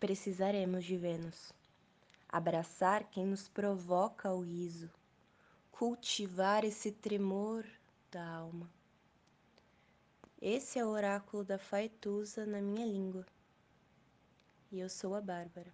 precisaremos de Vênus. Abraçar quem nos provoca o riso, cultivar esse tremor da alma. Esse é o oráculo da Faetusa na minha língua. E eu sou a Bárbara.